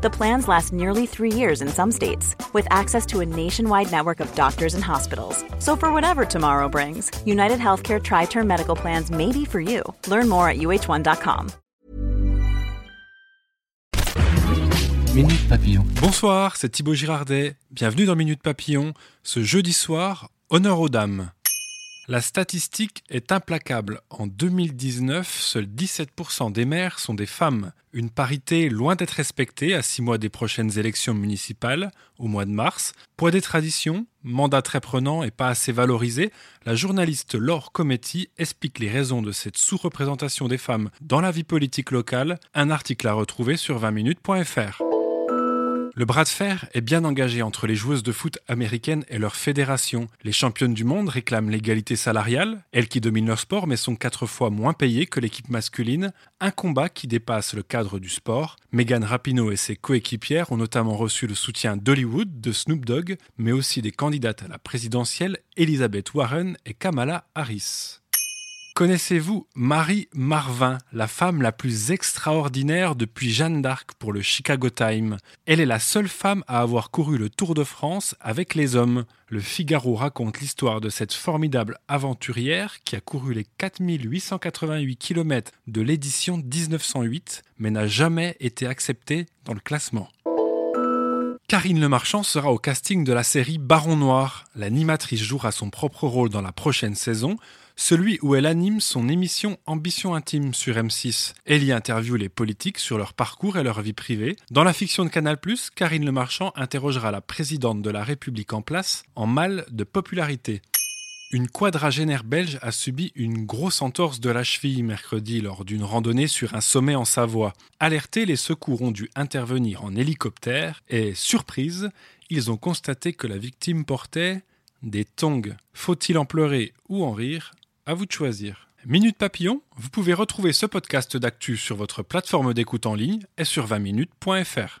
The plans last nearly three years in some states, with access to a nationwide network of doctors and hospitals. So, for whatever tomorrow brings, United Healthcare Tri Term Medical Plans may be for you. Learn more at uh1.com. Minute Papillon. Bonsoir, c'est Thibaut Girardet. Bienvenue dans Minute Papillon. Ce jeudi soir, honneur aux dames. La statistique est implacable. En 2019, seuls 17% des maires sont des femmes. Une parité loin d'être respectée à six mois des prochaines élections municipales, au mois de mars. Poids des traditions, mandat très prenant et pas assez valorisé, la journaliste Laure Cometti explique les raisons de cette sous-représentation des femmes dans la vie politique locale. Un article à retrouver sur 20minutes.fr. Le bras de fer est bien engagé entre les joueuses de foot américaines et leur fédération. Les championnes du monde réclament l'égalité salariale, elles qui dominent leur sport mais sont quatre fois moins payées que l'équipe masculine, un combat qui dépasse le cadre du sport. Megan Rapinoe et ses coéquipières ont notamment reçu le soutien d'Hollywood, de Snoop Dogg, mais aussi des candidates à la présidentielle Elizabeth Warren et Kamala Harris. Connaissez-vous Marie Marvin, la femme la plus extraordinaire depuis Jeanne d'Arc pour le Chicago Times Elle est la seule femme à avoir couru le Tour de France avec les hommes. Le Figaro raconte l'histoire de cette formidable aventurière qui a couru les 4888 km de l'édition 1908 mais n'a jamais été acceptée dans le classement. Karine Le Marchand sera au casting de la série Baron Noir. L'animatrice jouera son propre rôle dans la prochaine saison celui où elle anime son émission Ambition intime sur M6. Elle y interviewe les politiques sur leur parcours et leur vie privée. Dans la fiction de Canal+, Karine Le Marchand interrogera la présidente de la République en place en mal de popularité. Une quadragénaire belge a subi une grosse entorse de la cheville mercredi lors d'une randonnée sur un sommet en Savoie. Alertés, les secours ont dû intervenir en hélicoptère et, surprise, ils ont constaté que la victime portait des tongs. Faut-il en pleurer ou en rire? À vous de choisir. Minute Papillon, vous pouvez retrouver ce podcast d'actu sur votre plateforme d'écoute en ligne et sur 20minutes.fr.